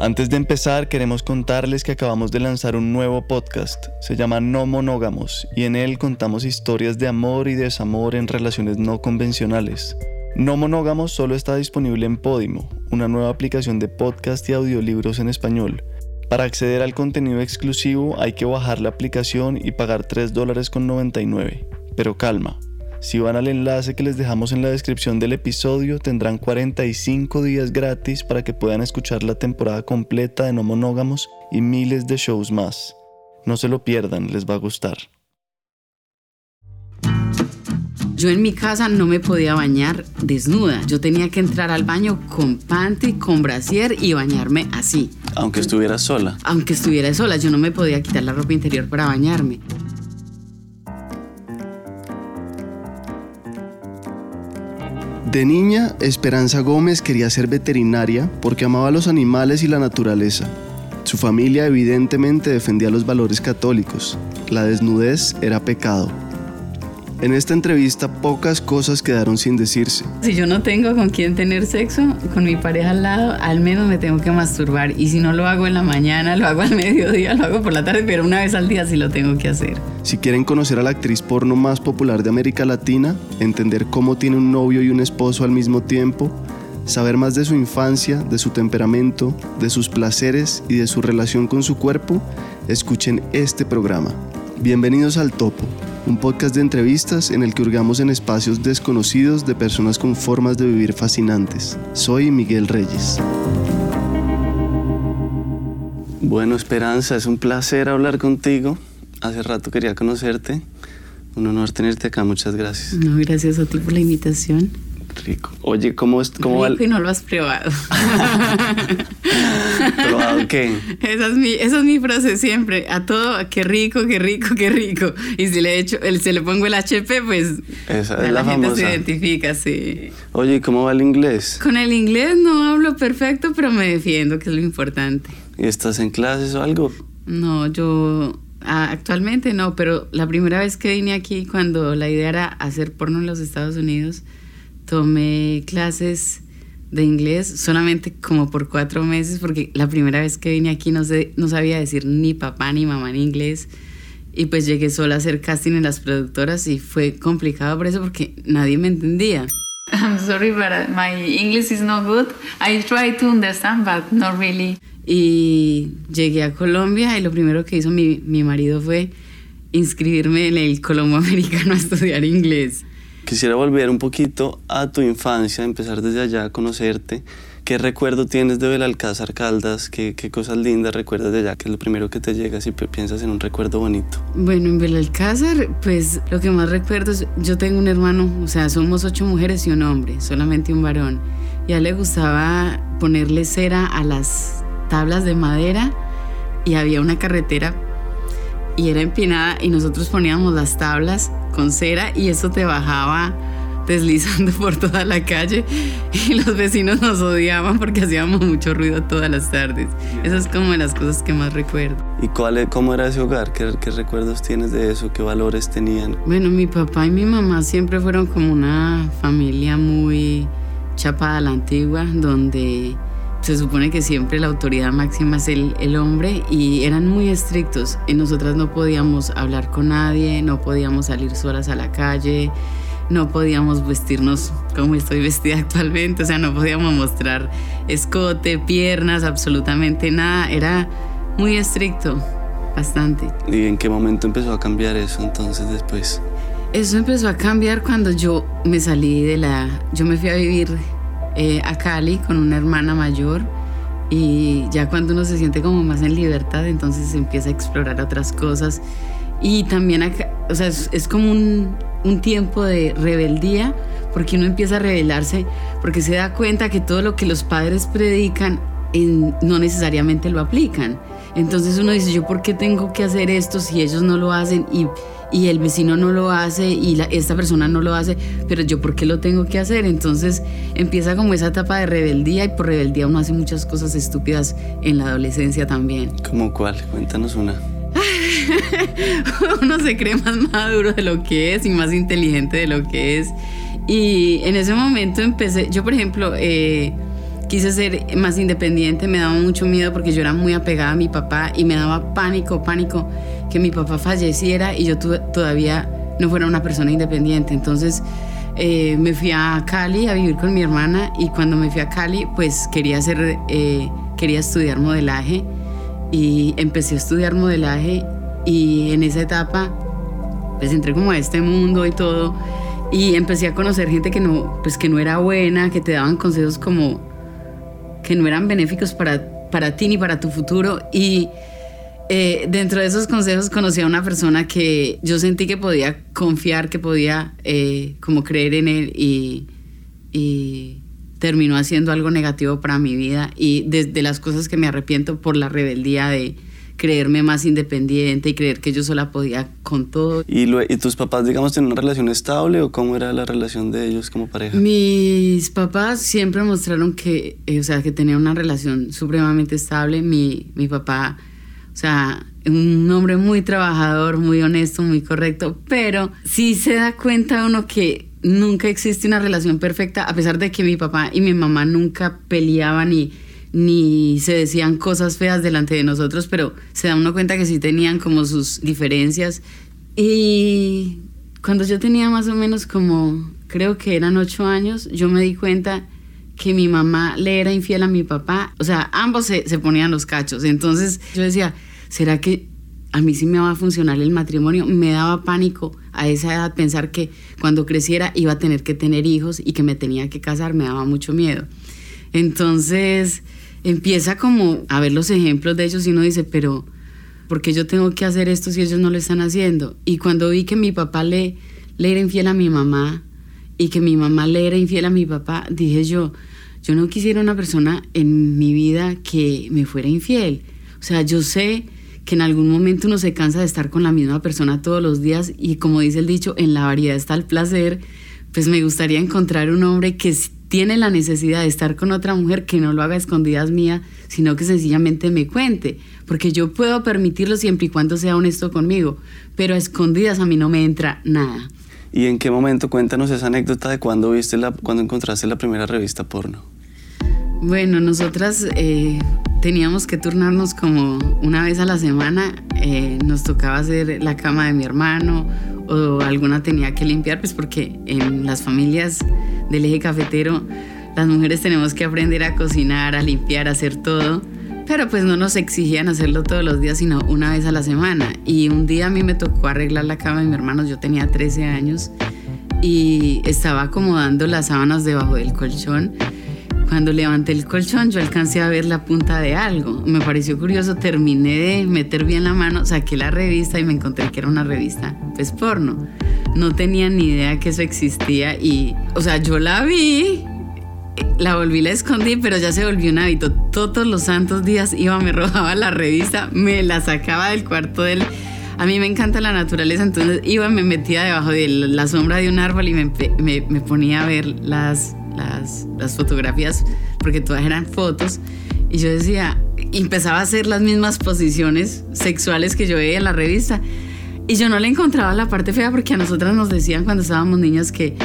Antes de empezar, queremos contarles que acabamos de lanzar un nuevo podcast. Se llama No Monógamos y en él contamos historias de amor y desamor en relaciones no convencionales. No Monógamos solo está disponible en Podimo, una nueva aplicación de podcast y audiolibros en español. Para acceder al contenido exclusivo hay que bajar la aplicación y pagar 3 dólares con 99. Pero calma, si van al enlace que les dejamos en la descripción del episodio, tendrán 45 días gratis para que puedan escuchar la temporada completa de No Monógamos y miles de shows más. No se lo pierdan, les va a gustar. Yo en mi casa no me podía bañar desnuda. Yo tenía que entrar al baño con panty, con brasier y bañarme así. Aunque estuviera sola. Aunque estuviera sola, yo no me podía quitar la ropa interior para bañarme. De niña, Esperanza Gómez quería ser veterinaria porque amaba los animales y la naturaleza. Su familia evidentemente defendía los valores católicos. La desnudez era pecado. En esta entrevista pocas cosas quedaron sin decirse. Si yo no tengo con quién tener sexo, con mi pareja al lado, al menos me tengo que masturbar. Y si no lo hago en la mañana, lo hago al mediodía, lo hago por la tarde, pero una vez al día sí lo tengo que hacer. Si quieren conocer a la actriz porno más popular de América Latina, entender cómo tiene un novio y un esposo al mismo tiempo, saber más de su infancia, de su temperamento, de sus placeres y de su relación con su cuerpo, escuchen este programa. Bienvenidos al Topo un podcast de entrevistas en el que hurgamos en espacios desconocidos de personas con formas de vivir fascinantes. Soy Miguel Reyes. Bueno, Esperanza, es un placer hablar contigo. Hace rato quería conocerte. Un honor tenerte acá, muchas gracias. No, gracias a ti por la invitación. Rico. Oye, ¿cómo, es, cómo Rico y no lo has probado. ¿Probado qué? Esa es, mi, esa es mi frase siempre. A todo, qué rico, qué rico, qué rico. Y si le, echo, el, se le pongo el HP, pues esa es la, la, gente se identifica, sí. Oye, ¿y cómo va el inglés? Con el inglés no hablo perfecto, pero me defiendo, que es lo importante. ¿Y estás en clases o algo? No, yo actualmente no, pero la primera vez que vine aquí, cuando la idea era hacer porno en los Estados Unidos, tomé clases de inglés solamente como por cuatro meses, porque la primera vez que vine aquí no, sé, no sabía decir ni papá ni mamá en inglés. Y pues llegué sola a hacer casting en las productoras y fue complicado por eso porque nadie me entendía. I'm sorry, but my English is not good. I try to understand, but not really. Y llegué a Colombia y lo primero que hizo mi, mi marido fue inscribirme en el Colombo Americano a estudiar inglés. Quisiera volver un poquito a tu infancia, empezar desde allá a conocerte. ¿Qué recuerdo tienes de Belalcázar Caldas? ¿Qué, ¿Qué, cosas lindas recuerdas de allá? ¿Qué es lo primero que te llega si piensas en un recuerdo bonito? Bueno, en Belalcázar, pues lo que más recuerdo es, yo tengo un hermano, o sea, somos ocho mujeres y un hombre, solamente un varón. Y a él le gustaba ponerle cera a las tablas de madera y había una carretera y era empinada y nosotros poníamos las tablas con cera y eso te bajaba deslizando por toda la calle y los vecinos nos odiaban porque hacíamos mucho ruido todas las tardes. Eso es como de las cosas que más recuerdo. ¿Y cuál, cómo era ese hogar? ¿Qué, ¿Qué, recuerdos tienes de eso? ¿Qué valores tenían? Bueno, mi papá y mi mamá siempre fueron como una familia muy chapada a la antigua, donde se supone que siempre la autoridad máxima es el, el, hombre y eran muy estrictos. Y nosotras no podíamos hablar con nadie, no podíamos salir solas a la calle, no podíamos vestirnos como estoy vestida actualmente, o sea, no podíamos mostrar escote, piernas, absolutamente nada. Era muy estricto, bastante. ¿Y en qué momento empezó a cambiar eso entonces después? Eso empezó a cambiar cuando yo me salí de la... Yo me fui a vivir eh, a Cali con una hermana mayor y ya cuando uno se siente como más en libertad, entonces se empieza a explorar otras cosas. Y también, o sea, es, como un, un, tiempo de rebeldía, porque uno empieza a rebelarse, porque se da cuenta que todo lo que los padres predican en, no necesariamente lo aplican. Entonces uno dice, ¿yo por qué tengo que hacer esto si ellos no lo hacen? Y el vecino no lo hace y la, esta persona no lo hace, pero yo por qué lo tengo que hacer? Entonces empieza como esa etapa de rebeldía y por rebeldía uno hace muchas cosas estúpidas en la adolescencia también. ¿Cómo cuál? Cuéntanos una. uno se cree más maduro de lo que es y más inteligente de lo que es. Y en ese momento empecé, yo por ejemplo, eh, quise ser más independiente, me daba mucho miedo porque yo era muy apegada a mi papá y me daba pánico, pánico que mi papá falleciera y yo todavía no fuera una persona independiente. Entonces eh, me fui a Cali a vivir con mi hermana y cuando me fui a Cali pues quería hacer, eh, quería estudiar modelaje y empecé a estudiar modelaje y en esa etapa pues entré como a este mundo y todo y empecé a conocer gente que no, pues que no era buena, que te daban consejos como que no eran benéficos para, para ti ni para tu futuro. Y eh, dentro de esos consejos conocí a una persona que yo sentí que podía confiar, que podía eh, como creer en él y, y, terminó haciendo algo negativo para mi vida. Y desde las cosas que me arrepiento por la rebeldía de creerme más independiente y creer que yo sola podía con todo. ¿Y, ¿Y, tus papás, digamos, tenían una relación estable o cómo era la relación de ellos como pareja? Mis papás siempre mostraron que, eh, o sea, que tenían una relación supremamente estable. Mi, mi papá o sea, un hombre muy trabajador, muy honesto, muy correcto, pero sí se da cuenta uno que nunca existe una relación perfecta, a pesar de que mi papá y mi mamá nunca peleaban ni, ni se decían cosas feas delante de nosotros, pero se da uno cuenta que sí tenían como sus diferencias. Y cuando yo tenía más o menos como, creo que eran ocho años, yo me di cuenta que mi mamá le era infiel a mi papá. O sea, ambos se, se ponían los cachos. Entonces yo decía, ¿será que a mí sí me va a funcionar el matrimonio? Me daba pánico a esa edad pensar que cuando creciera iba a tener que tener hijos y que me tenía que casar, me daba mucho miedo. Entonces empieza como a ver los ejemplos de ellos y uno dice, pero ¿por qué yo tengo que hacer esto si ellos no lo están haciendo? Y cuando vi que mi papá le, le era infiel a mi mamá y que mi mamá le era infiel a mi papá, dije yo, yo no quisiera una persona en mi vida que me fuera infiel. O sea, yo sé que en algún momento uno se cansa de estar con la misma persona todos los días y como dice el dicho, en la variedad está el placer, pues me gustaría encontrar un hombre que tiene la necesidad de estar con otra mujer que no lo haga a escondidas mía, sino que sencillamente me cuente, porque yo puedo permitirlo siempre y cuando sea honesto conmigo, pero a escondidas a mí no me entra nada. ¿Y en qué momento? Cuéntanos esa anécdota de cuando viste la, cuando encontraste la primera revista porno. Bueno, nosotras eh, teníamos que turnarnos como una vez a la semana. Eh, nos tocaba hacer la cama de mi hermano o alguna tenía que limpiar, pues porque en las familias del eje cafetero las mujeres tenemos que aprender a cocinar, a limpiar, a hacer todo. Pero pues no nos exigían hacerlo todos los días, sino una vez a la semana. Y un día a mí me tocó arreglar la cama de mi hermano, yo tenía 13 años y estaba acomodando las sábanas debajo del colchón. Cuando levanté el colchón yo alcancé a ver la punta de algo. Me pareció curioso, terminé de meter bien la mano, saqué la revista y me encontré que era una revista, pues porno. No tenía ni idea que eso existía y, o sea, yo la vi la volví, la escondí, pero ya se volvió un hábito. Todos los santos días iba, me robaba la revista, me la sacaba del cuarto del... A mí me encanta la naturaleza, entonces iba, me metía debajo de la sombra de un árbol y me, me, ponía a ver las, las, las, fotografías, porque todas eran fotos. Y yo decía, empezaba a hacer las mismas posiciones sexuales que yo veía en la revista. Y yo no le encontraba la parte fea porque a nosotras nos decían cuando estábamos niñas que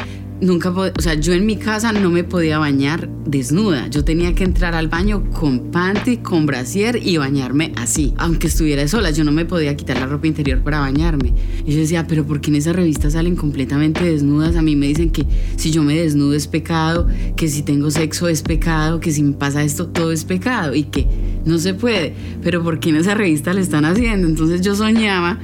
nunca, o sea, yo en mi casa no me podía bañar desnuda. Yo tenía que entrar al baño con panty, con brasier y bañarme así. Aunque estuviera sola, yo no me podía quitar la ropa interior para bañarme. Y yo decía, pero ¿por qué en esa revista salen completamente desnudas? A mí me dicen que si yo me desnudo es pecado, que si tengo sexo es pecado, que si me pasa esto todo es pecado y que no se puede. Pero ¿por qué en esa revista le están haciendo? Entonces yo soñaba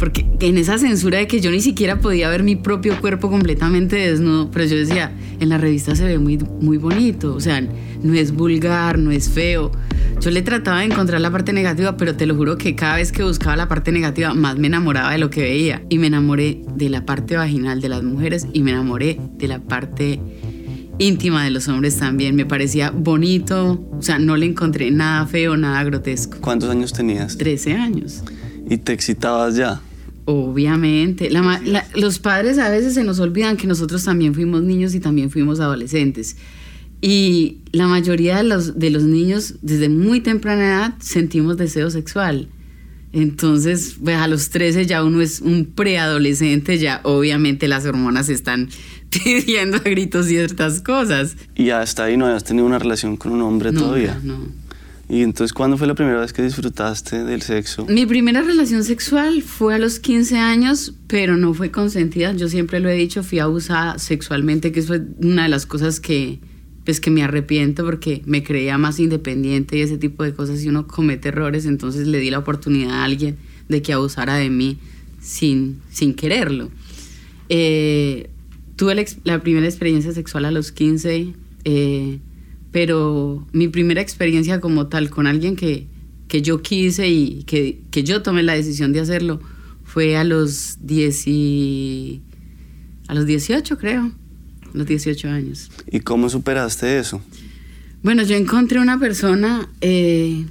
porque en esa censura de que yo ni siquiera podía ver mi propio cuerpo completamente desnudo, pero yo decía, en la revista se ve muy, muy bonito, o sea, no es vulgar, no es feo. Yo le trataba de encontrar la parte negativa, pero te lo juro que cada vez que buscaba la parte negativa, más me enamoraba de lo que veía. Y me enamoré de la parte vaginal de las mujeres y me enamoré de la parte íntima de los hombres también. Me parecía bonito, o sea, no le encontré nada feo, nada grotesco. ¿Cuántos años tenías? Trece años. ¿Y te excitabas ya? Obviamente. los padres a veces se nos olvidan que nosotros también fuimos niños y también fuimos adolescentes. Y la mayoría de los, de los niños, desde muy temprana edad, sentimos deseo sexual. Entonces, pues a los 13 ya uno es un preadolescente, ya obviamente las hormonas están pidiendo a gritos ciertas cosas. Y hasta ahí no habías tenido una relación con un hombre todavía. No. ¿Y entonces cuándo fue la primera vez que disfrutaste del sexo? Mi primera relación sexual fue a los 15 años, pero no fue consentida. Yo siempre lo he dicho, fui abusada sexualmente, que fue una de las cosas que, pues, que me arrepiento porque me creía más independiente y ese tipo de cosas. Y uno comete errores, entonces le di la oportunidad a alguien de que abusara de mí sin, sin quererlo. Eh, tuve la, primera experiencia sexual a los 15. Eh, pero mi primera experiencia como tal con alguien que, que yo quise y que, que, yo tomé la decisión de hacerlo fue a los, 10 a los 18, creo, los 18 años. ¿Y cómo superaste eso? Bueno, yo encontré una persona, eh,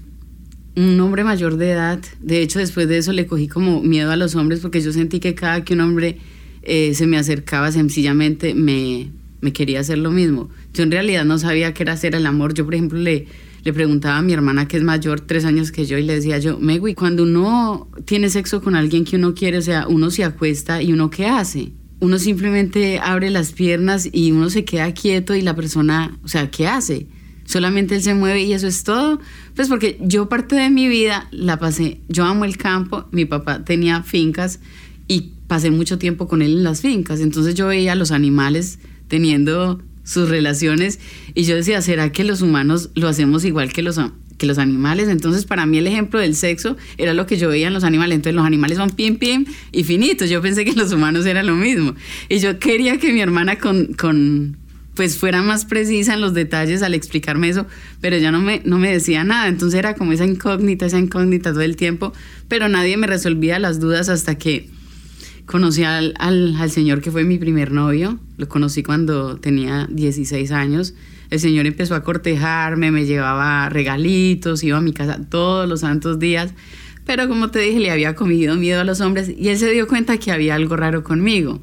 un hombre mayor de edad. De hecho, después de eso le cogí como miedo a los hombres porque yo sentí que cada que un hombre eh, se me acercaba, sencillamente me, me quería hacer lo mismo. Yo en realidad no sabía qué era hacer el amor. Yo, por ejemplo, le, le preguntaba a mi hermana, que es mayor, tres años que yo, y le decía yo, Megui, cuando uno tiene sexo con alguien que uno quiere, o sea, uno se acuesta y uno qué hace? Uno simplemente abre las piernas y uno se queda quieto y la persona, o sea, ¿qué hace? Solamente él se mueve y eso es todo. Pues porque yo parte de mi vida la pasé, yo amo el campo, mi papá tenía fincas y pasé mucho tiempo con él en las fincas, entonces yo veía los animales teniendo sus relaciones. Y yo decía, ¿será que los humanos lo hacemos igual que los, que los animales? Entonces para mí el ejemplo del sexo era lo que yo veía en los animales, entonces los animales son pim pim y finitos, yo pensé que los humanos era lo mismo. Y yo quería que mi hermana con, con pues fuera más precisa en los detalles al explicarme eso, pero ya no me, no me decía nada, entonces era como esa incógnita, esa incógnita todo el tiempo, pero nadie me resolvía las dudas hasta que Conocí al, al, señor que fue mi primer novio, lo conocí cuando tenía 16 años. El señor empezó a cortejarme, me llevaba regalitos, iba a mi casa todos los santos días, pero como te dije, le había comido miedo a los hombres y él se dio cuenta que había algo raro conmigo.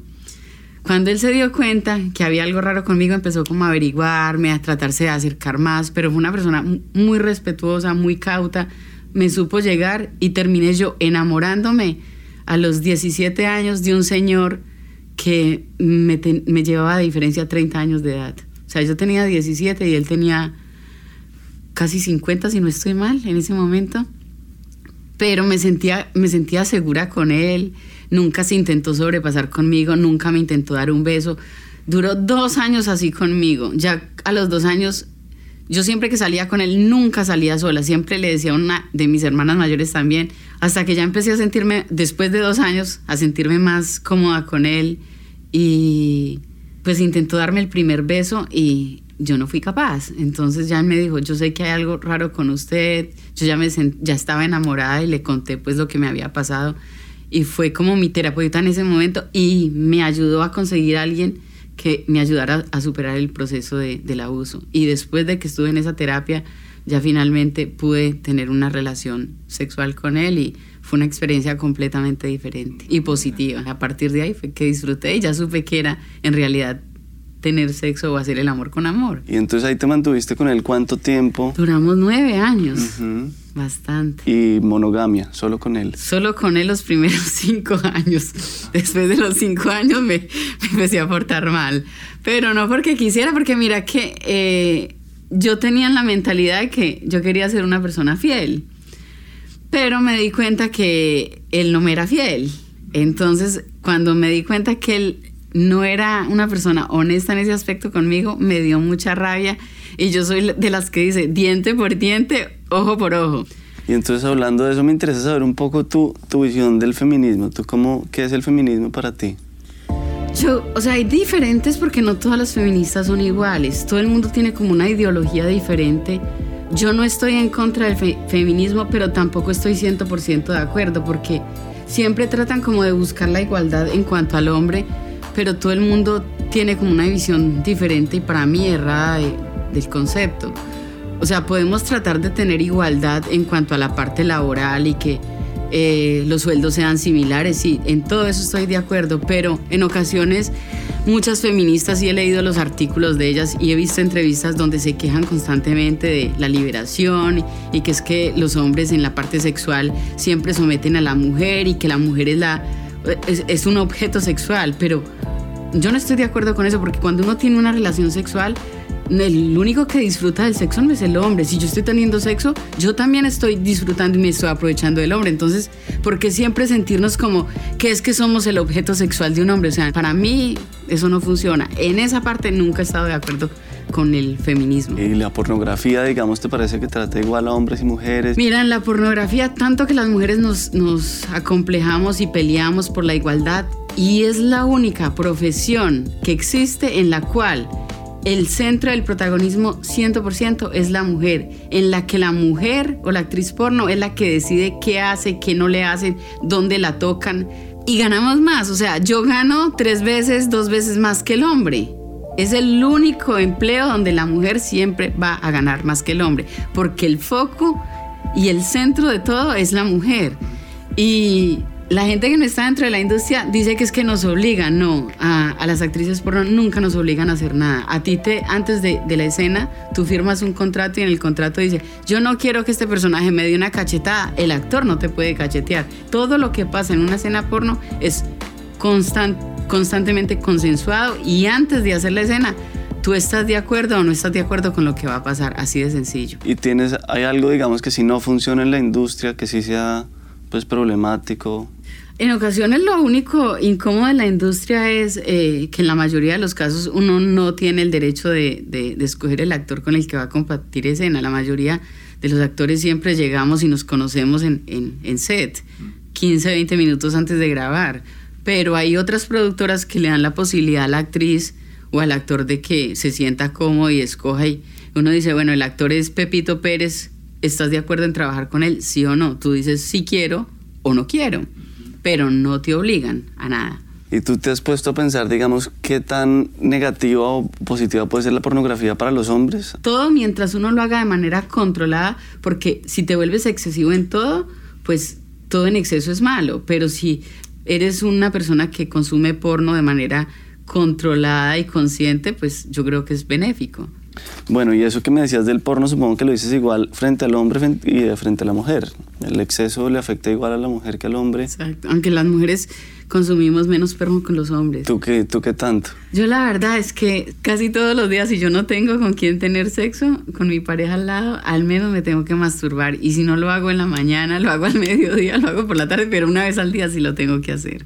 Cuando él se dio cuenta que había algo raro conmigo, empezó como a averiguarme, a tratarse de acercar más, pero fue una persona muy respetuosa, muy cauta, me supo llegar y terminé yo enamorándome a los 17 años de un señor que me, llevaba de diferencia 30 años de edad. O sea, yo tenía 17 y él tenía casi 50, si no estoy mal, en ese momento. Pero me sentía, me sentía segura con él, nunca se intentó sobrepasar conmigo, nunca me intentó dar un beso. Duró dos años así conmigo. Ya a los dos años yo siempre que salía con él, nunca salía sola, siempre le decía a una de mis hermanas mayores también, hasta que ya empecé a sentirme, después de dos años, a sentirme más cómoda con él. Y pues intentó darme el primer beso y yo no fui capaz. Entonces ya él me dijo, yo sé que hay algo raro con usted, yo ya, me ya estaba enamorada y le conté pues lo que me había pasado. Y fue como mi terapeuta en ese momento y me ayudó a conseguir a alguien que me ayudara a superar el proceso de, del abuso. Y después de que estuve en esa terapia, ya finalmente pude tener una relación sexual con él y fue una experiencia completamente diferente y positiva. A partir de ahí fue que disfruté y ya supe que era en realidad tener sexo o hacer el amor con amor. ¿Y entonces ahí te mantuviste con él cuánto tiempo? Duramos nueve años. Bastante. ¿Y monogamia? ¿Solo con él? Solo con él los primeros cinco años. Después de los cinco años me, empecé a portar mal. Pero no porque quisiera, porque mira que eh, yo tenía la mentalidad de que yo quería ser una persona fiel. Pero me di cuenta que él no me era fiel. Entonces, cuando me di cuenta que él no era una persona honesta en ese aspecto conmigo, me dio mucha rabia. Y yo soy de las que dice diente por diente, ojo por ojo. Y entonces hablando de eso me interesa saber un poco tu, tu visión del feminismo. ¿Tú cómo, qué es el feminismo para ti? Yo, o sea, hay diferentes porque no todas las feministas son iguales. Todo el mundo tiene como una ideología diferente. Yo no estoy en contra del feminismo, pero tampoco estoy 100% de acuerdo porque siempre tratan como de buscar la igualdad en cuanto al hombre, pero todo el mundo tiene como una visión diferente y para mí errada del concepto. O sea, podemos tratar de tener igualdad en cuanto a la parte laboral y que eh, los sueldos sean similares, sí, en todo eso estoy de acuerdo, pero en ocasiones muchas feministas, y he leído los artículos de ellas y he visto entrevistas donde se quejan constantemente de la liberación y que es que los hombres en la parte sexual siempre someten a la mujer y que la mujer es, la, es un objeto sexual, pero yo no estoy de acuerdo con eso porque cuando uno tiene una relación sexual, el único que disfruta del sexo no es el hombre. Si yo estoy teniendo sexo, yo también estoy disfrutando y me estoy aprovechando del hombre. Entonces, ¿por qué siempre sentirnos como que es que somos el objeto sexual de un hombre? O sea, para mí eso no funciona. En esa parte nunca he estado de acuerdo con el feminismo. ¿Y la pornografía, digamos, te parece que trata igual a hombres y mujeres? Mira, en la pornografía, tanto que las mujeres nos, nos acomplejamos y peleamos por la igualdad, y es la única profesión que existe en la cual el centro del protagonismo 100% es la mujer, en la que la mujer o la actriz porno es la que decide qué hace, qué no le hacen, dónde la tocan y ganamos más. O sea, yo gano tres veces, dos veces más que el hombre. Es el único empleo donde la mujer siempre va a ganar más que el hombre, porque el foco y el centro de todo es la mujer. Y la gente que no está dentro de la industria dice que es que nos obligan, no, a, las actrices porno nunca nos obligan a hacer nada. A ti te, antes de, la escena, tú firmas un contrato y en el contrato dice, yo no quiero que este personaje me dé una cachetada, el actor no te puede cachetear. Todo lo que pasa en una escena porno es constantemente consensuado y antes de hacer la escena, tú estás de acuerdo o no estás de acuerdo con lo que va a pasar, así de sencillo. Y tienes, hay algo, digamos, que si no funciona en la industria, que sí sea pues problemático en ocasiones lo único incómodo de la industria es eh, que en la mayoría de los casos uno no tiene el derecho de, escoger el actor con el que va a compartir escena. La mayoría de los actores siempre llegamos y nos conocemos en, en set, 15, 20 minutos antes de grabar. Pero hay otras productoras que le dan la posibilidad a la actriz o al actor de que se sienta cómodo y escoja. Y uno dice, bueno, el actor es Pepito Pérez, ¿estás de acuerdo en trabajar con él? Sí o no. Tú dices, sí quiero o no quiero pero no te obligan a nada. ¿Y tú te has puesto a pensar, digamos, qué tan negativa o positiva puede ser la pornografía para los hombres? Todo mientras uno lo haga de manera controlada, porque si te vuelves excesivo en todo, pues todo en exceso es malo, pero si eres una persona que consume porno de manera controlada y consciente, pues yo creo que es benéfico. Bueno, y eso que me decías del porno, supongo que lo dices igual frente al hombre y de frente a la mujer. El exceso le afecta igual a la mujer que al hombre. Exacto, aunque las mujeres consumimos menos porno que los hombres. ¿Tú qué, ¿Tú qué tanto? Yo la verdad es que casi todos los días, si yo no tengo con quién tener sexo, con mi pareja al lado, al menos me tengo que masturbar. Y si no lo hago en la mañana, lo hago al mediodía, lo hago por la tarde, pero una vez al día sí lo tengo que hacer.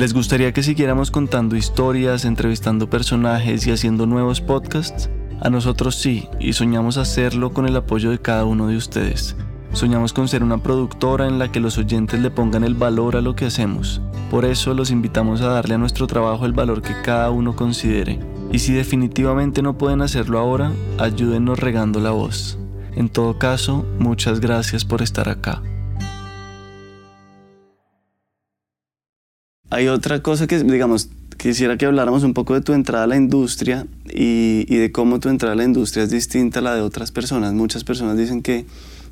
¿Les gustaría que siguiéramos contando historias, entrevistando personajes y haciendo nuevos podcasts? A nosotros sí, y soñamos hacerlo con el apoyo de cada uno de ustedes. Soñamos con ser una productora en la que los oyentes le pongan el valor a lo que hacemos. Por eso los invitamos a darle a nuestro trabajo el valor que cada uno considere. Y si definitivamente no pueden hacerlo ahora, ayúdenos regando la voz. En todo caso, muchas gracias por estar acá. Hay otra cosa que, digamos, quisiera que habláramos un poco de tu entrada a la industria y, de cómo tu entrada a la industria es distinta a la de otras personas. Muchas personas dicen que,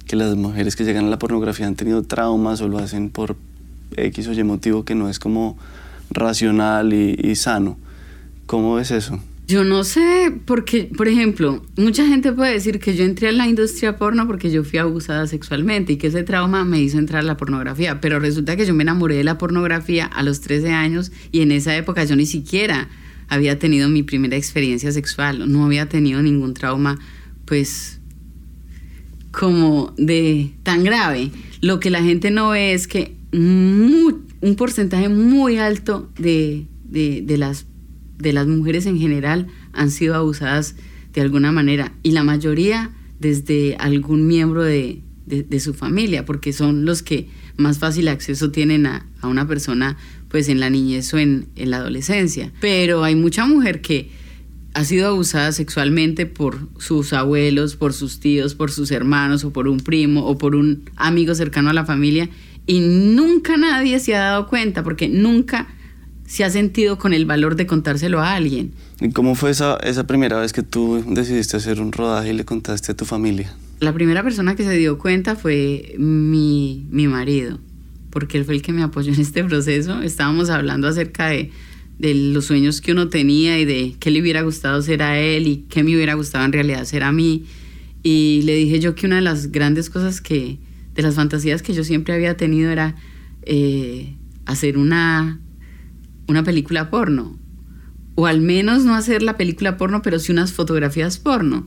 que las mujeres que llegan a la pornografía han tenido traumas o lo hacen por X o Y motivo que no es como racional y, y sano. ¿Cómo es eso? Yo no sé, porque, por ejemplo, mucha gente puede decir que yo entré a la industria porno porque yo fui abusada sexualmente y que ese trauma me hizo entrar a la pornografía, pero resulta que yo me enamoré de la pornografía a los 13 años y en esa época yo ni siquiera había tenido mi primera experiencia sexual, no había tenido ningún trauma, pues, como de tan grave. Lo que la gente no ve es que un porcentaje muy alto de, de, de las de las mujeres en general han sido abusadas de alguna manera y la mayoría desde algún miembro de, su familia, porque son los que más fácil acceso tienen a, una persona pues en la niñez o en, en, la adolescencia. Pero hay mucha mujer que ha sido abusada sexualmente por sus abuelos, por sus tíos, por sus hermanos o por un primo o por un amigo cercano a la familia y nunca nadie se ha dado cuenta porque nunca se ha sentido con el valor de contárselo a alguien. ¿Y cómo fue esa, esa primera vez que tú decidiste hacer un rodaje y le contaste a tu familia? La primera persona que se dio cuenta fue mi, mi marido, porque él fue el que me apoyó en este proceso. Estábamos hablando acerca de, de los sueños que uno tenía y de qué le hubiera gustado ser a él y qué me hubiera gustado en realidad ser a mí. Y le dije yo que una de las grandes cosas que, de las fantasías que yo siempre había tenido era... Eh, hacer una, una película porno. O al menos no hacer la película porno, pero sí unas fotografías porno.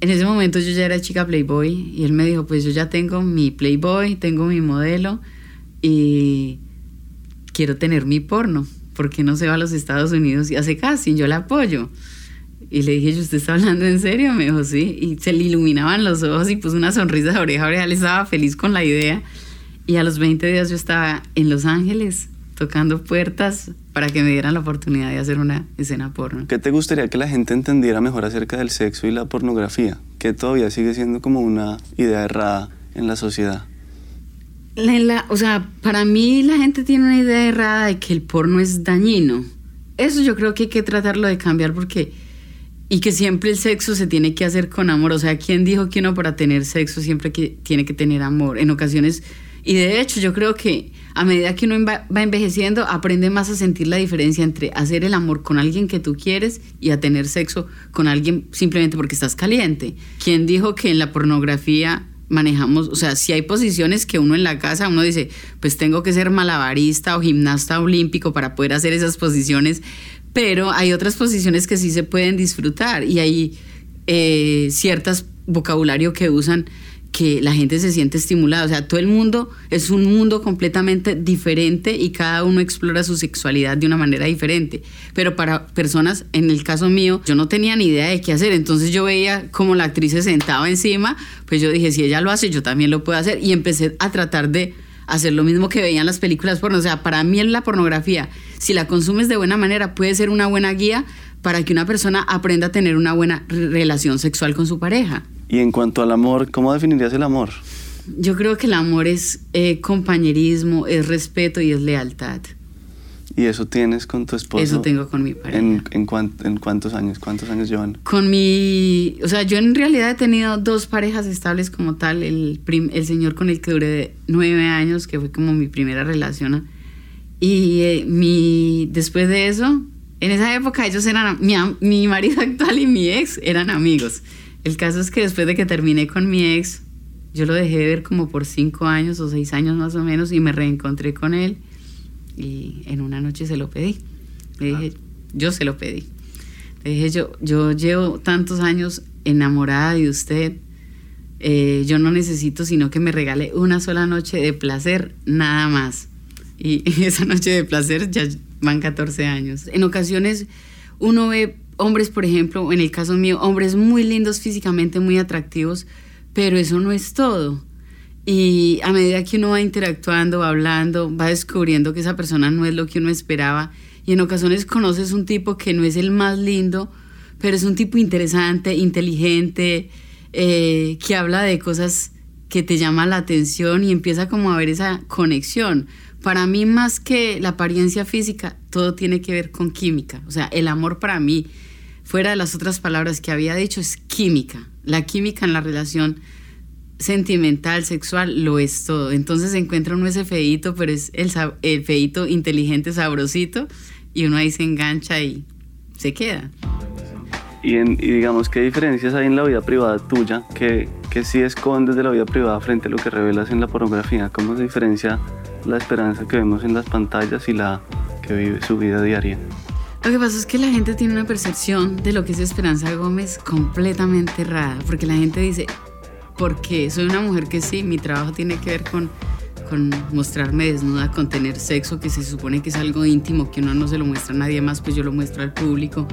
En ese momento yo ya era chica Playboy y él me dijo, pues yo ya tengo mi Playboy, tengo mi modelo y quiero tener mi porno. ¿Por qué no se va a los Estados Unidos y hace casting? Yo la apoyo. Y le dije, ¿usted está hablando en serio? Me dijo, sí. Y se le iluminaban los ojos y puso una sonrisa de oreja a oreja. Le estaba feliz con la idea. Y a los 20 días yo estaba en Los Ángeles tocando puertas para que me dieran la oportunidad de hacer una escena porno. ¿Qué te gustaría que la gente entendiera mejor acerca del sexo y la pornografía? Que todavía sigue siendo como una idea errada en la sociedad. o sea, para mí la gente tiene una idea errada de que el porno es dañino. Eso yo creo que hay que tratarlo de cambiar porque... Y que siempre el sexo se tiene que hacer con amor. O sea, ¿quién dijo que uno para tener sexo siempre que, tiene que tener amor? En ocasiones... Y de hecho yo creo que a medida que uno va envejeciendo, aprende más a sentir la diferencia entre hacer el amor con alguien que tú quieres y a tener sexo con alguien simplemente porque estás caliente. ¿Quién dijo que en la pornografía manejamos, o sea, si hay posiciones que uno en la casa, uno dice, pues tengo que ser malabarista o gimnasta olímpico para poder hacer esas posiciones, pero hay otras posiciones que sí se pueden disfrutar y hay eh, ciertas vocabulario que usan que la gente se siente estimulada. O sea, todo el mundo es un mundo completamente diferente y cada uno explora su sexualidad de una manera diferente. Pero para personas, en el caso mío, yo no tenía ni idea de qué hacer. Entonces yo veía como la actriz se sentaba encima, pues yo dije, si ella lo hace, yo también lo puedo hacer. Y empecé a tratar de hacer lo mismo que veían las películas porno. O sea, para mí la pornografía, si la consumes de buena manera, puede ser una buena guía para que una persona aprenda a tener una buena relación sexual con su pareja. Y en cuanto al amor, ¿cómo definirías el amor? Yo creo que el amor es eh, compañerismo, es respeto y es lealtad. ¿Y eso tienes con tu esposo? Eso tengo con mi pareja. ¿En, en, cuántos años? ¿Cuántos años llevan? Con mi... O sea, yo en realidad he tenido dos parejas estables como tal. El, el señor con el que duré nueve años, que fue como mi primera relación. Y eh, mi, después de eso, en esa época ellos eran... Mi, mi marido actual y mi ex eran amigos. El caso es que después de que terminé con mi ex, yo lo dejé de ver como por cinco años o seis años más o menos y me reencontré con él y en una noche se lo pedí. Le dije, yo se lo pedí. Le dije, yo, yo llevo tantos años enamorada de usted, eh, yo no necesito sino que me regale una sola noche de placer, nada más. Y esa noche de placer ya van 14 años. En ocasiones uno ve hombres, por ejemplo, en el caso mío, hombres muy lindos físicamente, muy atractivos, pero eso no es todo. Y a medida que uno va interactuando, va hablando, va descubriendo que esa persona no es lo que uno esperaba. Y en ocasiones conoces un tipo que no es el más lindo, pero es un tipo interesante, inteligente, eh, que habla de cosas que te llama la atención y empieza como a ver esa conexión. Para mí más que la apariencia física, todo tiene que ver con química. O sea, el amor para mí fuera de las otras palabras que había dicho, es química. La química en la relación sentimental, sexual, lo es todo. Entonces se encuentra uno ese feito, pero es el, el feito inteligente, sabrosito, y uno ahí se engancha y se queda. Y, en, digamos, ¿qué diferencias hay en la vida privada tuya que, que sí escondes de la vida privada frente a lo que revelas en la pornografía? ¿Cómo se diferencia la esperanza que vemos en las pantallas y la que vive su vida diaria? Lo que pasa es que la gente tiene una percepción de lo que es Esperanza Gómez completamente errada, porque la gente dice, porque soy una mujer que sí, mi trabajo tiene que ver con, con mostrarme desnuda, con tener sexo, que se supone que es algo íntimo, que uno no se lo muestra a nadie más, pues yo lo muestro al público.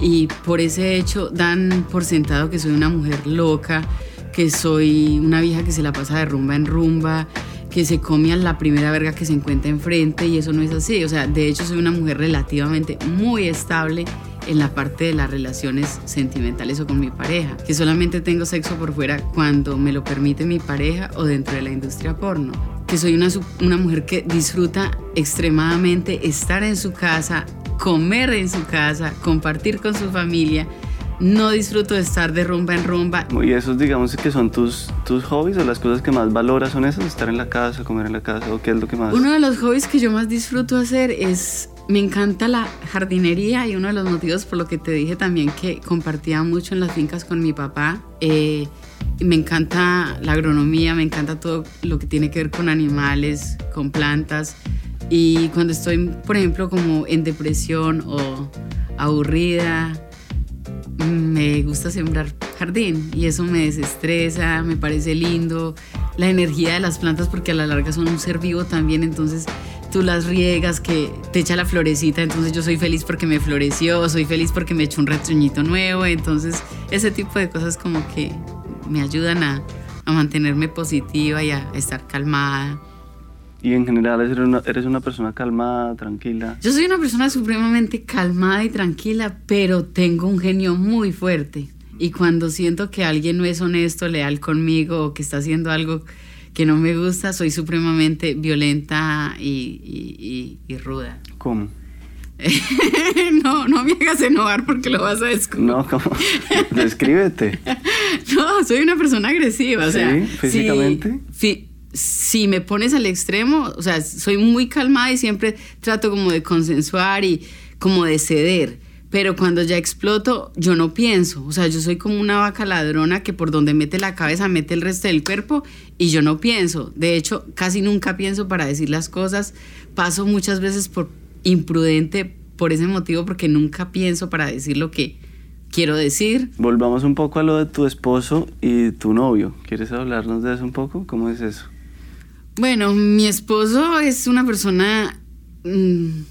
Y por ese hecho dan por sentado que soy una mujer loca, que soy una vieja que se la pasa de rumba en rumba, que se come la primera verga que se encuentra enfrente y eso no es así. O sea, de hecho soy una mujer relativamente muy estable en la parte de las relaciones sentimentales o con mi pareja, que solamente tengo sexo por fuera cuando me lo permite mi pareja o dentro de la industria porno, que soy una, una mujer que disfruta extremadamente estar en su casa, comer en su casa, compartir con su familia no disfruto de estar de rumba en rumba. Y esos digamos que son tus, tus hobbies o las cosas que más valoras son esas, estar en la casa, comer en la casa o qué es lo que más... Uno de los hobbies que yo más disfruto hacer es, me encanta la jardinería y uno de los motivos por lo que te dije también que compartía mucho en las fincas con mi papá. Eh, me encanta la agronomía, me encanta todo lo que tiene que ver con animales, con plantas. Y cuando estoy, por ejemplo, como en depresión o aburrida, me gusta sembrar jardín y eso me desestresa, me parece lindo. La energía de las plantas porque a la larga son un ser vivo también, entonces tú las riegas, que te echa la florecita, entonces yo soy feliz porque me floreció, soy feliz porque me echó un retoñito nuevo, entonces ese tipo de cosas como que me ayudan a, a mantenerme positiva y a estar calmada. Y en general eres una, eres una persona calmada, tranquila. Yo soy una persona supremamente calmada y tranquila, pero tengo un genio muy fuerte. Y cuando siento que alguien no es honesto, leal conmigo o que está haciendo algo que no me gusta, soy supremamente violenta y, y, ruda. ¿Cómo? no, no me hagas enojar porque lo vas a descubrir. No, ¿cómo? Descríbete. no, soy una persona agresiva, o sea. ¿Físicamente? Si me pones al extremo, o sea, soy muy calmada y siempre trato como de consensuar y como de ceder pero cuando ya exploto, yo no pienso. O sea, yo soy como una vaca ladrona que por donde mete la cabeza mete el resto del cuerpo y yo no pienso. De hecho, casi nunca pienso para decir las cosas. Paso muchas veces por imprudente por ese motivo porque nunca pienso para decir lo que quiero decir. Volvamos un poco a lo de tu esposo y tu novio. ¿Quieres hablarnos de eso un poco? ¿Cómo es eso? Bueno, mi esposo es una persona... Mm,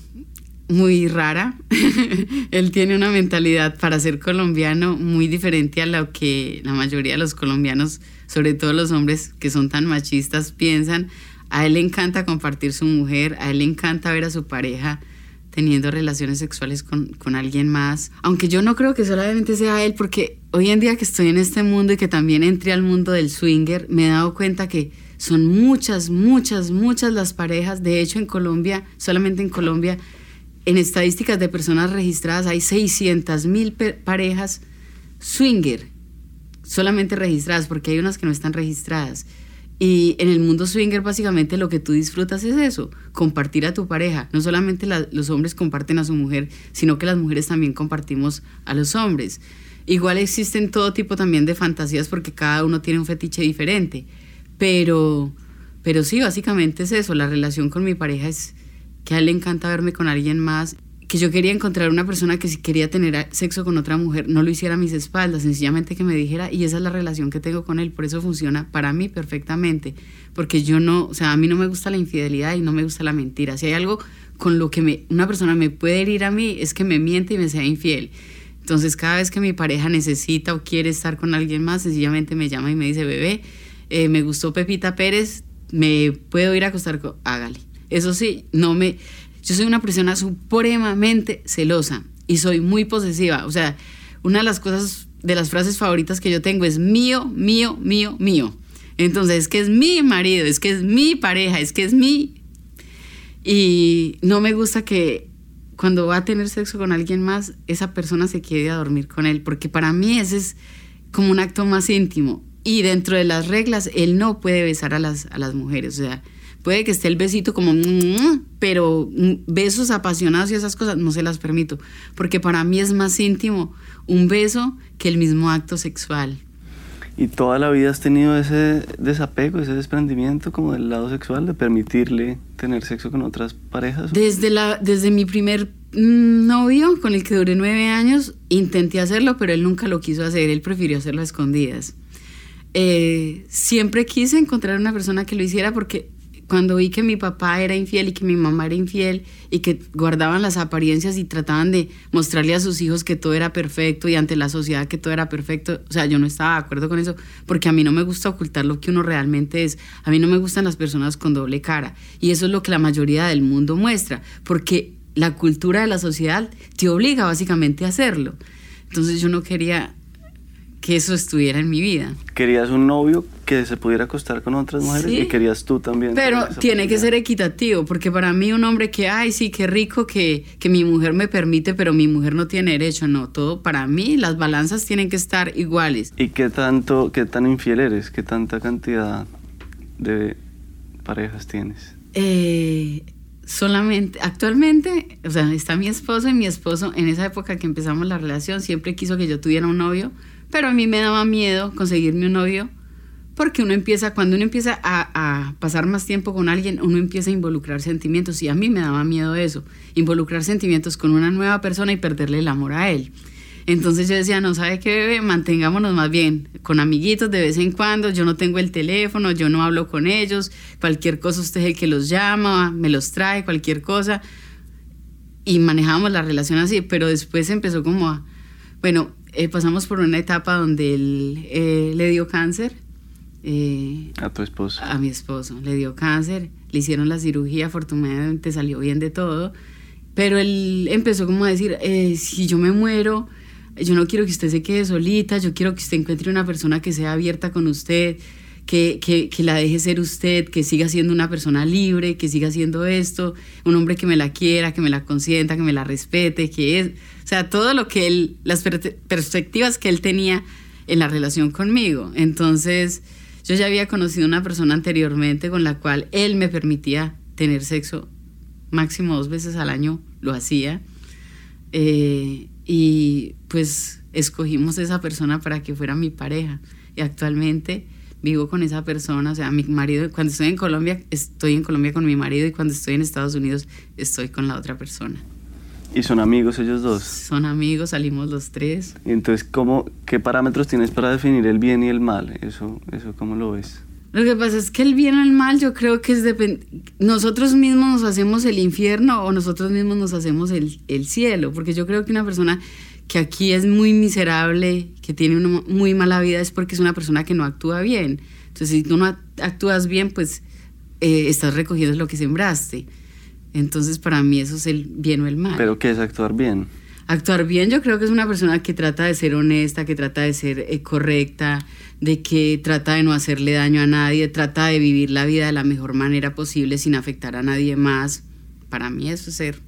muy rara. Él tiene una mentalidad para ser colombiano muy diferente a lo que la mayoría de los colombianos, sobre todo los hombres que son tan machistas, piensan. A él le encanta compartir su mujer, a él le encanta ver a su pareja teniendo relaciones sexuales con, con alguien más. Aunque yo no creo que solamente sea él, porque hoy en día que estoy en este mundo y que también entré al mundo del swinger, me he dado cuenta que son muchas, muchas, muchas las parejas. De hecho, en Colombia, solamente en Colombia, en estadísticas de personas registradas hay 600 mil parejas swinger, solamente registradas, porque hay unas que no están registradas. Y en el mundo swinger básicamente lo que tú disfrutas es eso, compartir a tu pareja. No solamente los hombres comparten a su mujer, sino que las mujeres también compartimos a los hombres. Igual existen todo tipo también de fantasías porque cada uno tiene un fetiche diferente. Pero, pero sí, básicamente es eso, la relación con mi pareja es, que a él le encanta verme con alguien más, que yo quería encontrar una persona que si quería tener sexo con otra mujer no lo hiciera a mis espaldas, sencillamente que me dijera, y esa es la relación que tengo con él, por eso funciona para mí perfectamente, porque yo no, o sea, a mí no me gusta la infidelidad y no me gusta la mentira, si hay algo con lo que una persona me puede herir a mí es que me miente y me sea infiel. Entonces cada vez que mi pareja necesita o quiere estar con alguien más, sencillamente me llama y me dice, bebé, eh, me gustó Pepita Pérez, me puedo ir a acostar con... Hágale. Eso sí, no me... Yo soy una persona supremamente celosa y soy muy posesiva. O sea, una de las cosas, de las frases favoritas que yo tengo es mío, mío, mío, mío. Entonces, es que es mi marido, es que es mi pareja, es que es mi... Y no me gusta que cuando va a tener sexo con alguien más, esa persona se quede a dormir con él, porque para mí ese es como un acto más íntimo. Y dentro de las reglas, él no puede besar a las, a las mujeres. O sea, Puede que esté el besito como, pero besos apasionados y esas cosas no se las permito, porque para mí es más íntimo un beso que el mismo acto sexual. ¿Y toda la vida has tenido ese desapego, ese desprendimiento como del lado sexual, de permitirle tener sexo con otras parejas? Desde, la, desde mi primer mm, novio, con el que duré nueve años, intenté hacerlo, pero él nunca lo quiso hacer, él prefirió hacerlo a escondidas. Eh, siempre quise encontrar una persona que lo hiciera porque cuando vi que mi papá era infiel y que mi mamá era infiel y que guardaban las apariencias y trataban de mostrarle a sus hijos que todo era perfecto y ante la sociedad que todo era perfecto, o sea, yo no estaba de acuerdo con eso porque a mí no me gusta ocultar lo que uno realmente es. A mí no me gustan las personas con doble cara y eso es lo que la mayoría del mundo muestra, porque la cultura de la sociedad te obliga básicamente a hacerlo. Entonces yo no quería que eso estuviera en mi vida. Querías un novio que se pudiera acostar con otras mujeres y querías tú también. Pero tiene que ser equitativo, porque para mí un hombre que, ay, sí, qué rico que, que mi mujer me permite, pero mi mujer no tiene derecho, no, todo para mí, las balanzas tienen que estar iguales. ¿Y qué tanto, qué tan infiel eres? ¿Qué tanta cantidad de parejas tienes? Eh, solamente, actualmente, o sea, está mi esposo y mi esposo en esa época que empezamos la relación siempre quiso que yo tuviera un novio pero a mí me daba miedo conseguirme un novio porque uno empieza, cuando uno empieza a, pasar más tiempo con alguien, uno empieza a involucrar sentimientos y a mí me daba miedo eso, involucrar sentimientos con una nueva persona y perderle el amor a él. Entonces yo decía, no sabe qué bebé, mantengámonos más bien con amiguitos de vez en cuando, yo no tengo el teléfono, yo no hablo con ellos, cualquier cosa usted es el que los llama, me los trae, cualquier cosa. Y manejábamos la relación así, pero después empezó como a, bueno, eh, pasamos por una etapa donde él eh, le dio cáncer. Eh, a tu esposo. A mi esposo, le dio cáncer, le hicieron la cirugía, afortunadamente salió bien de todo, pero él empezó como a decir, si yo me muero, yo no quiero que usted se quede solita, yo quiero que usted encuentre una persona que sea abierta con usted, que, que, que, la deje ser usted, que siga siendo una persona libre, que siga siendo esto, un hombre que me la quiera, que me la consienta, que me la respete, que es, o sea, todo lo que él, las perspectivas que él tenía en la relación conmigo. Entonces, yo ya había conocido una persona anteriormente con la cual él me permitía tener sexo máximo dos veces al año, lo hacía. Eh, y pues escogimos esa persona para que fuera mi pareja. Y actualmente vivo con esa persona, o sea, mi marido, cuando estoy en Colombia, estoy en Colombia con mi marido y cuando estoy en Estados Unidos, estoy con la otra persona. ¿Y son amigos ellos dos? Son amigos, salimos los tres. ¿Y entonces cómo, qué parámetros tienes para definir el bien y el mal? ¿Eso, eso cómo lo ves? Lo que pasa es que el bien o el mal yo creo que es nosotros mismos nos hacemos el infierno o nosotros mismos nos hacemos el, el, cielo, porque yo creo que una persona que aquí es muy miserable, que tiene una muy mala vida, es porque es una persona que no actúa bien. Entonces si tú no actúas bien, pues eh, estás recogiendo lo que sembraste. Entonces para mí eso es el bien o el mal. ¿Pero qué es actuar bien? Actuar bien yo creo que es una persona que trata de ser honesta, que trata de ser eh, correcta, de que trata de no hacerle daño a nadie, trata de vivir la vida de la mejor manera posible sin afectar a nadie más. Para mí eso es ser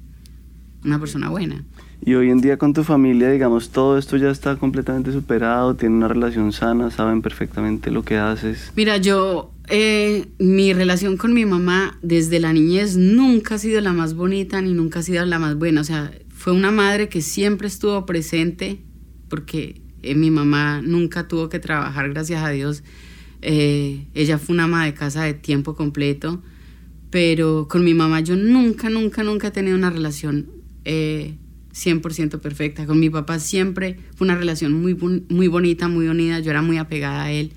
una persona buena. Y hoy en día con tu familia, digamos, todo esto ya está completamente superado, tienen una relación sana, saben perfectamente lo que haces. Mira, yo, eh, mi relación con mi mamá desde la niñez nunca ha sido la más bonita ni nunca ha sido la más buena. O sea, fue una madre que siempre estuvo presente porque eh, mi mamá nunca tuvo que trabajar, gracias a Dios. Eh, ella fue una ama de casa de tiempo completo, pero con mi mamá yo nunca, nunca, nunca he tenido una relación 100% eh, perfecta. Con mi papá siempre fue una relación muy, muy bonita, muy unida, yo era muy apegada a él.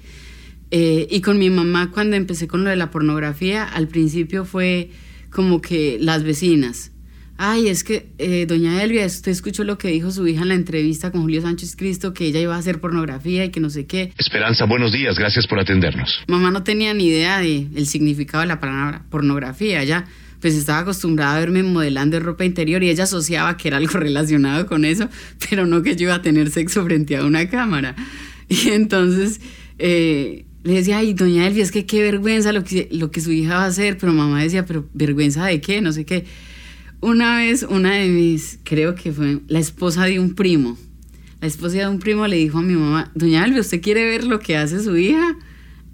y con mi mamá cuando empecé con lo de la pornografía, al principio fue como que las vecinas, Ay, es que eh, doña Elvia, usted escuchó lo que dijo su hija en la entrevista con Julio Sánchez Cristo, que ella iba a hacer pornografía y que no sé qué. Esperanza, buenos días, gracias por atendernos. Mamá no tenía ni idea de el significado de la palabra pornografía, ella pues estaba acostumbrada a verme modelando ropa interior y ella asociaba que era algo relacionado con eso, pero no que yo iba a tener sexo frente a una cámara. Y entonces eh, le decía, ay, doña Elvia, es que qué vergüenza lo que, su hija va a hacer, pero mamá decía, pero vergüenza de qué, no sé qué. Una vez, una de mis, creo que fue la esposa de un primo, la esposa de un primo le dijo a mi mamá, doña Albi, ¿usted quiere ver lo que hace su hija?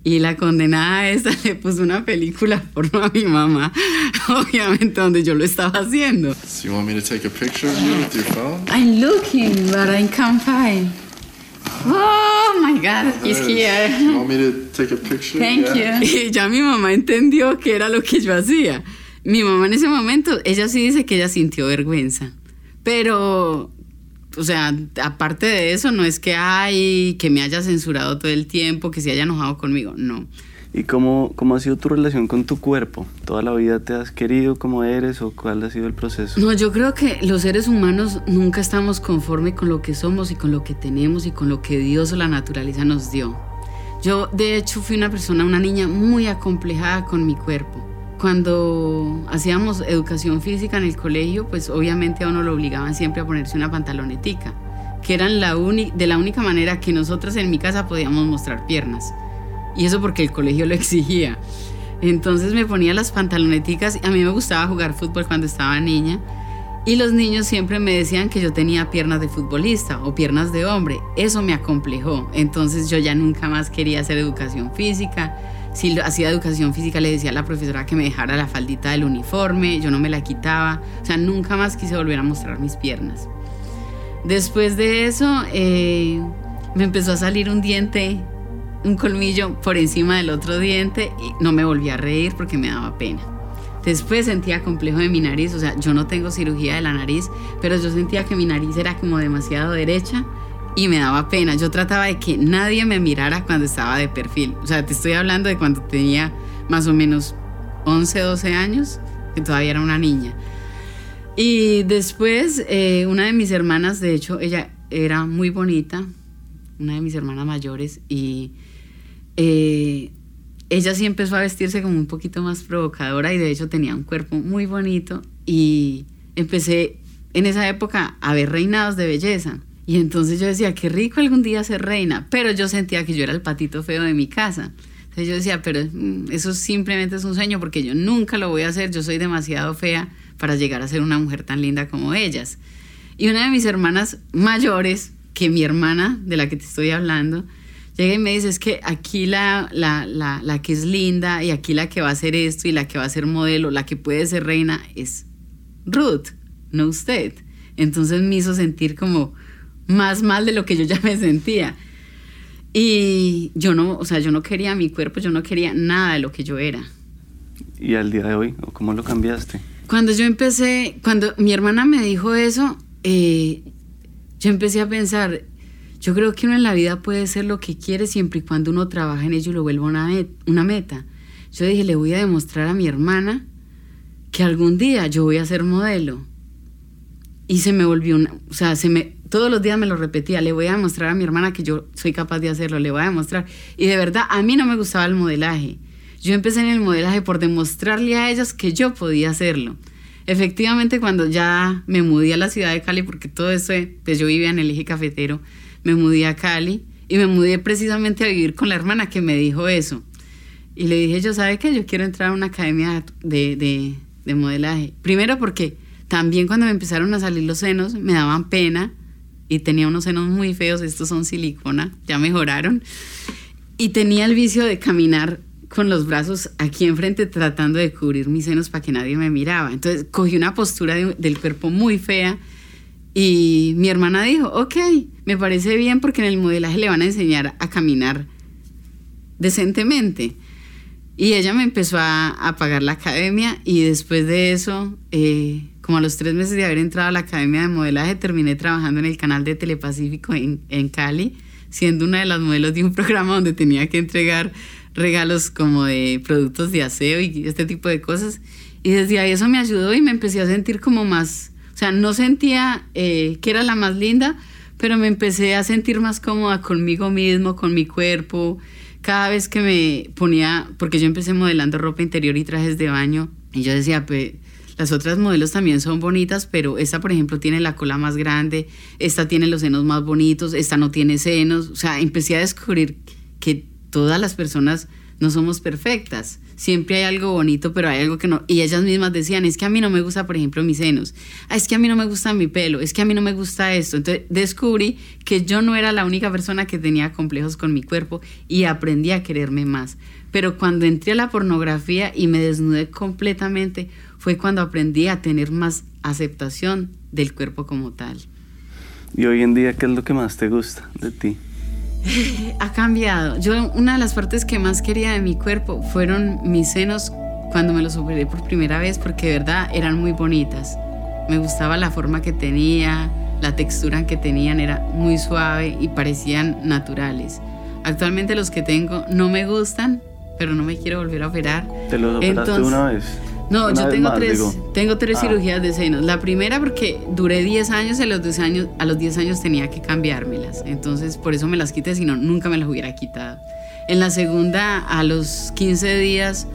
Y la condenada esa le puso una película porno a mi mamá, obviamente donde yo lo estaba haciendo. So you want me to take a picture of you with your phone? I'm looking, but I can't find. Oh my God, he's here. You want me to take a picture? Thank you. Y ya mi mamá entendió que era lo que yo hacía. Mi mamá en ese momento, ella sí dice que ella sintió vergüenza, pero, o sea, aparte de eso, no es que hay, que me haya censurado todo el tiempo, que se haya enojado conmigo, no. ¿Y cómo, cómo ha sido tu relación con tu cuerpo? ¿Toda la vida te has querido como eres o cuál ha sido el proceso? No, yo creo que los seres humanos nunca estamos conformes con lo que somos y con lo que tenemos y con lo que Dios o la naturaleza nos dio. Yo, de hecho, fui una persona, una niña muy acomplejada con mi cuerpo cuando hacíamos educación física en el colegio, pues obviamente a uno lo obligaban siempre a ponerse una pantalonetica, que eran la de la única manera que nosotros en mi casa podíamos mostrar piernas. Y eso porque el colegio lo exigía. Entonces me ponía las pantaloneticas. A mí me gustaba jugar fútbol cuando estaba niña. Y los niños siempre me decían que yo tenía piernas de futbolista o piernas de hombre. Eso me acomplejó. Entonces yo ya nunca más quería hacer educación física si hacía educación física le decía a la profesora que me dejara la faldita del uniforme, yo no me la quitaba, o sea, nunca más quise volver a mostrar mis piernas. Después de eso, eh, me empezó a salir un diente un colmillo por encima del otro diente y no me volví a reír porque me daba pena. Después sentía complejo de mi nariz, o sea, yo no tengo cirugía de la nariz, pero yo sentía que mi nariz era como demasiado derecha y me daba pena. Yo trataba de que nadie me mirara cuando estaba de perfil. O sea, te estoy hablando de cuando tenía más o menos 11, 12 años, que todavía era una niña. Y después, eh, una de mis hermanas, de hecho, ella era muy bonita, una de mis hermanas mayores, y eh, ella sí empezó a vestirse como un poquito más provocadora y de hecho tenía un cuerpo muy bonito y empecé en esa época a ver reinados de belleza. Y entonces yo decía, qué rico algún día ser reina, pero yo sentía que yo era el patito feo de mi casa. Entonces yo decía, pero mm, eso simplemente es un sueño porque yo nunca lo voy a hacer, yo soy demasiado fea para llegar a ser una mujer tan linda como ellas. Y una de mis hermanas mayores, que mi hermana de la que te estoy hablando, llega y me dice, es que aquí la, la, la, la que es linda y aquí la que va a ser esto y la que va a ser modelo, la que puede ser reina es Ruth, no usted. Entonces me hizo sentir como más mal de lo que yo ya me sentía. Y yo no, o sea, yo no quería mi cuerpo, yo no quería nada de lo que yo era. ¿Y al día de hoy, cómo lo cambiaste? Cuando yo empecé, cuando mi hermana me dijo eso, eh, yo empecé a pensar, yo creo que uno en la vida puede ser lo que quiere siempre y cuando uno trabaja en ello y lo vuelva una, una meta. Yo dije, le voy a demostrar a mi hermana que algún día yo voy a ser modelo. Y se me volvió una, o sea, se me, todos los días me lo repetía, le voy a demostrar a mi hermana que yo soy capaz de hacerlo, le voy a demostrar. Y de verdad, a mí no me gustaba el modelaje. Yo empecé en el modelaje por demostrarle a ellas que yo podía hacerlo. Efectivamente, cuando ya me mudé a la ciudad de Cali, porque todo eso, pues yo vivía en el eje cafetero, me mudé a Cali y me mudé precisamente a vivir con la hermana que me dijo eso. Y le dije, yo, ¿sabe qué? Yo quiero entrar a una academia de, de, de modelaje. Primero porque también cuando me empezaron a salir los senos me daban pena y tenía unos senos muy feos, estos son silicona, ya mejoraron. Y tenía el vicio de caminar con los brazos aquí enfrente tratando de cubrir mis senos para que nadie me miraba. Entonces cogí una postura del cuerpo muy fea y mi hermana dijo, ok, me parece bien porque en el modelaje le van a enseñar a caminar decentemente. Y ella me empezó a, pagar la academia y después de eso, eh, como a los tres meses de haber entrado a la academia de modelaje, terminé trabajando en el canal de Telepacífico en, en Cali, siendo una de las modelos de un programa donde tenía que entregar regalos como de productos de aseo y este tipo de cosas. Y desde ahí eso me ayudó y me empecé a sentir como más o sea, no sentía eh, que era la más linda, pero me empecé a sentir más cómoda conmigo mismo, con mi cuerpo. Cada vez que me ponía, porque yo empecé modelando ropa interior y trajes de baño, y yo decía, pues las otras modelos también son bonitas, pero esta, por ejemplo, tiene la cola más grande, esta tiene los senos más bonitos, esta no tiene senos. O sea, empecé a descubrir que todas las personas no somos perfectas siempre hay algo bonito, pero hay algo que no. Y ellas mismas decían, es que a mí no me gusta, por ejemplo, mis senos, ah, es que a mí no me gusta mi pelo, es que a mí no me gusta esto. Entonces descubrí que yo no era la única persona que tenía complejos con mi cuerpo y aprendí a quererme más. Pero cuando entré a la pornografía y me desnudé completamente, fue cuando aprendí a tener más aceptación del cuerpo como tal. ¿Y hoy en día qué es lo que más te gusta de ti? ha cambiado. Yo una de las partes que más quería de mi cuerpo fueron mis senos cuando me los operé por primera vez porque de verdad eran muy bonitas. Me gustaba la forma que tenía, la textura que tenían era muy suave y parecían naturales. Actualmente los que tengo no me gustan, pero no me quiero volver a operar. ¿Te los operaste una vez? No, yo tengo tres, tengo tres ah. cirugías de senos. La primera porque duré 10 años y a los 10 años, a los 10 años tenía que cambiármelas. Entonces por eso me las quité, si no, nunca me las hubiera quitado. En la segunda, a los 15 días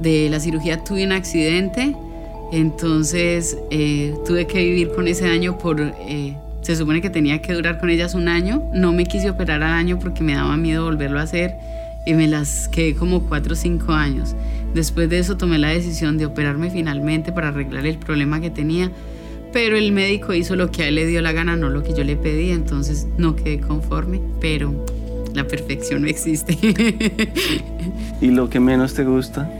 de la cirugía tuve un accidente. Entonces eh, tuve que vivir con ese año por... Eh, se supone que tenía que durar con ellas un año. No me quise operar al año porque me daba miedo volverlo a hacer y me las quedé como 4 o 5 años. Después de eso tomé la decisión de operarme finalmente para arreglar el problema que tenía, pero el médico hizo lo que a él le dio la gana, no lo que yo le pedí, entonces no quedé conforme, pero la perfección no existe. ¿Y lo que menos te gusta?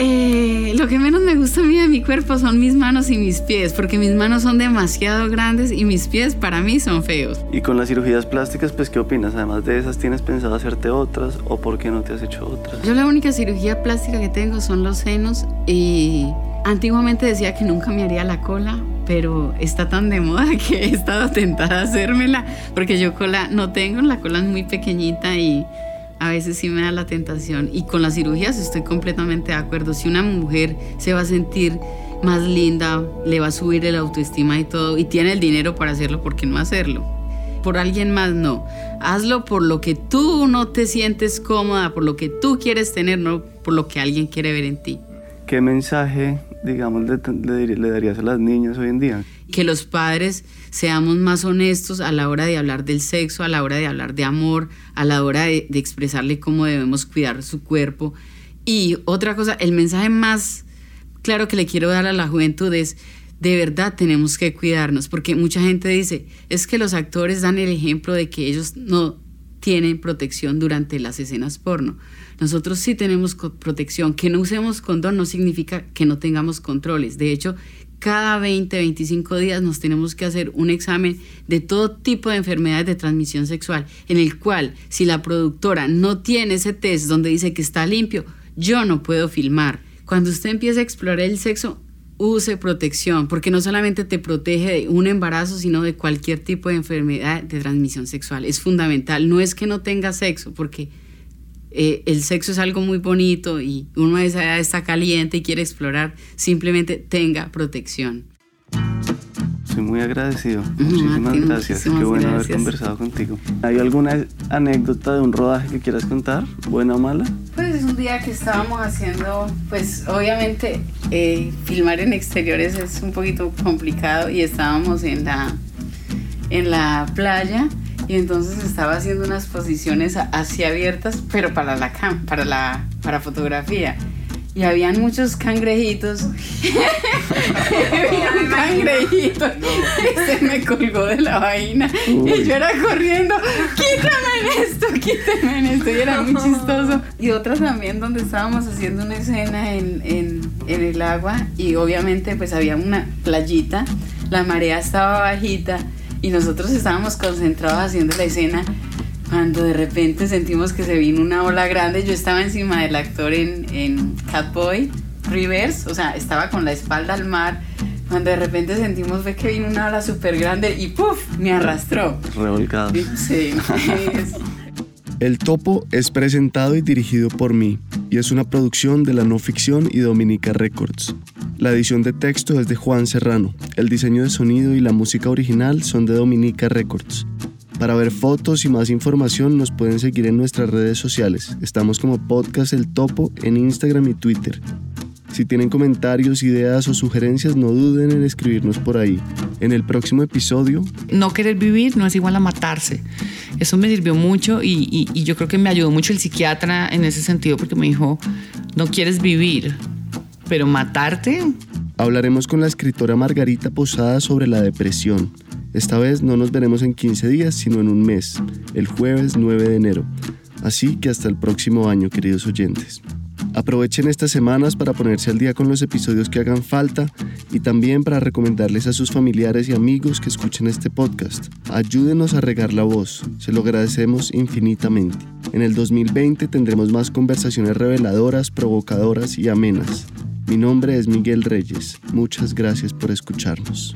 Eh, lo que menos me gusta a mí de mi cuerpo son mis manos y mis pies, porque mis manos son demasiado grandes y mis pies para mí son feos. Y con las cirugías plásticas, pues, ¿qué opinas? Además de esas, ¿tienes pensado hacerte otras o por qué no te has hecho otras? Yo la única cirugía plástica que tengo son los senos y antiguamente decía que nunca me haría la cola, pero está tan de moda que he estado tentada a hacérmela, porque yo cola no tengo, la cola es muy pequeñita y a veces sí me da la tentación. Y con las cirugías estoy completamente de acuerdo. Si una mujer se va a sentir más linda, le va a subir el autoestima y todo, y tiene el dinero para hacerlo, ¿por qué no hacerlo? Por alguien más no. Hazlo por lo que tú no te sientes cómoda, por lo que tú quieres tener, no por lo que alguien quiere ver en ti. ¿Qué mensaje, digamos, le, le- darías a las niñas hoy en día? que los padres seamos más honestos a la hora de hablar del sexo, a la hora de hablar de amor, a la hora de, de expresarle cómo debemos cuidar su cuerpo. Y otra cosa, el mensaje más claro que le quiero dar a la juventud es, de verdad tenemos que cuidarnos, porque mucha gente dice, es que los actores dan el ejemplo de que ellos no tienen protección durante las escenas porno. Nosotros sí tenemos protección. Que no usemos condón no significa que no tengamos controles. De hecho, cada 20, 25 días nos tenemos que hacer un examen de todo tipo de enfermedades de transmisión sexual, en el cual si la productora no tiene ese test donde dice que está limpio, yo no puedo filmar. Cuando usted empieza a explorar el sexo, use protección, porque no solamente te protege de un embarazo, sino de cualquier tipo de enfermedad de transmisión sexual. Es fundamental. No es que no tenga sexo, porque eh, el sexo es algo muy bonito y uno a esa edad está caliente y quiere explorar, simplemente tenga protección. Estoy muy agradecido. a Muchísimas ti, gracias. Qué muchísimas bueno haber gracias. conversado contigo. ¿Hay alguna anécdota de un rodaje que quieras contar? ¿Buena o mala? Pues es un día que estábamos haciendo, pues obviamente eh, filmar en exteriores es un poquito complicado y estábamos en la, en la playa y entonces estaba haciendo unas posiciones así abiertas, pero para la cam, para la para fotografía. Y habían muchos cangrejitos. Había un cangrejito y se me colgó de la vaina. Y yo era corriendo, quítame en esto, quítame en esto. Y era muy chistoso. Y otra también donde estábamos haciendo una escena en, en, en el agua y obviamente pues había una playita, la marea estaba bajita y nosotros estábamos concentrados haciendo la escena cuando de repente sentimos que se vino una ola grande, yo estaba encima del actor en, en Catboy Reverse, o sea, estaba con la espalda al mar. Cuando de repente sentimos fue que vino una ola súper grande y ¡puf! me arrastró. Revolcado. Sí, es- El Topo es presentado y dirigido por mí y es una producción de la no ficción y Dominica Records. La edición de texto es de Juan Serrano. El diseño de sonido y la música original son de Dominica Records. Para ver fotos y más información nos pueden seguir en nuestras redes sociales. Estamos como Podcast El Topo en Instagram y Twitter. Si tienen comentarios, ideas o sugerencias, no duden en escribirnos por ahí. En el próximo episodio no querer vivir no es igual a matarse. Eso me sirvió mucho y, y- y yo creo que me ayudó mucho el psiquiatra en ese sentido porque me dijo, no quieres vivir, pero matarte, Hablaremos con la escritora Margarita Posada sobre la depresión. Esta vez no nos veremos en 15 días, sino en un mes, el jueves 9 de enero. Así que hasta el próximo año, queridos oyentes. Aprovechen estas semanas para ponerse al día con los episodios que hagan falta y también para recomendarles a sus familiares y amigos que escuchen este podcast. Ayúdenos a regar la voz, se lo agradecemos infinitamente. En el 2020 tendremos más conversaciones reveladoras, provocadoras y amenas. Mi nombre es Miguel Reyes. Muchas gracias por escucharnos.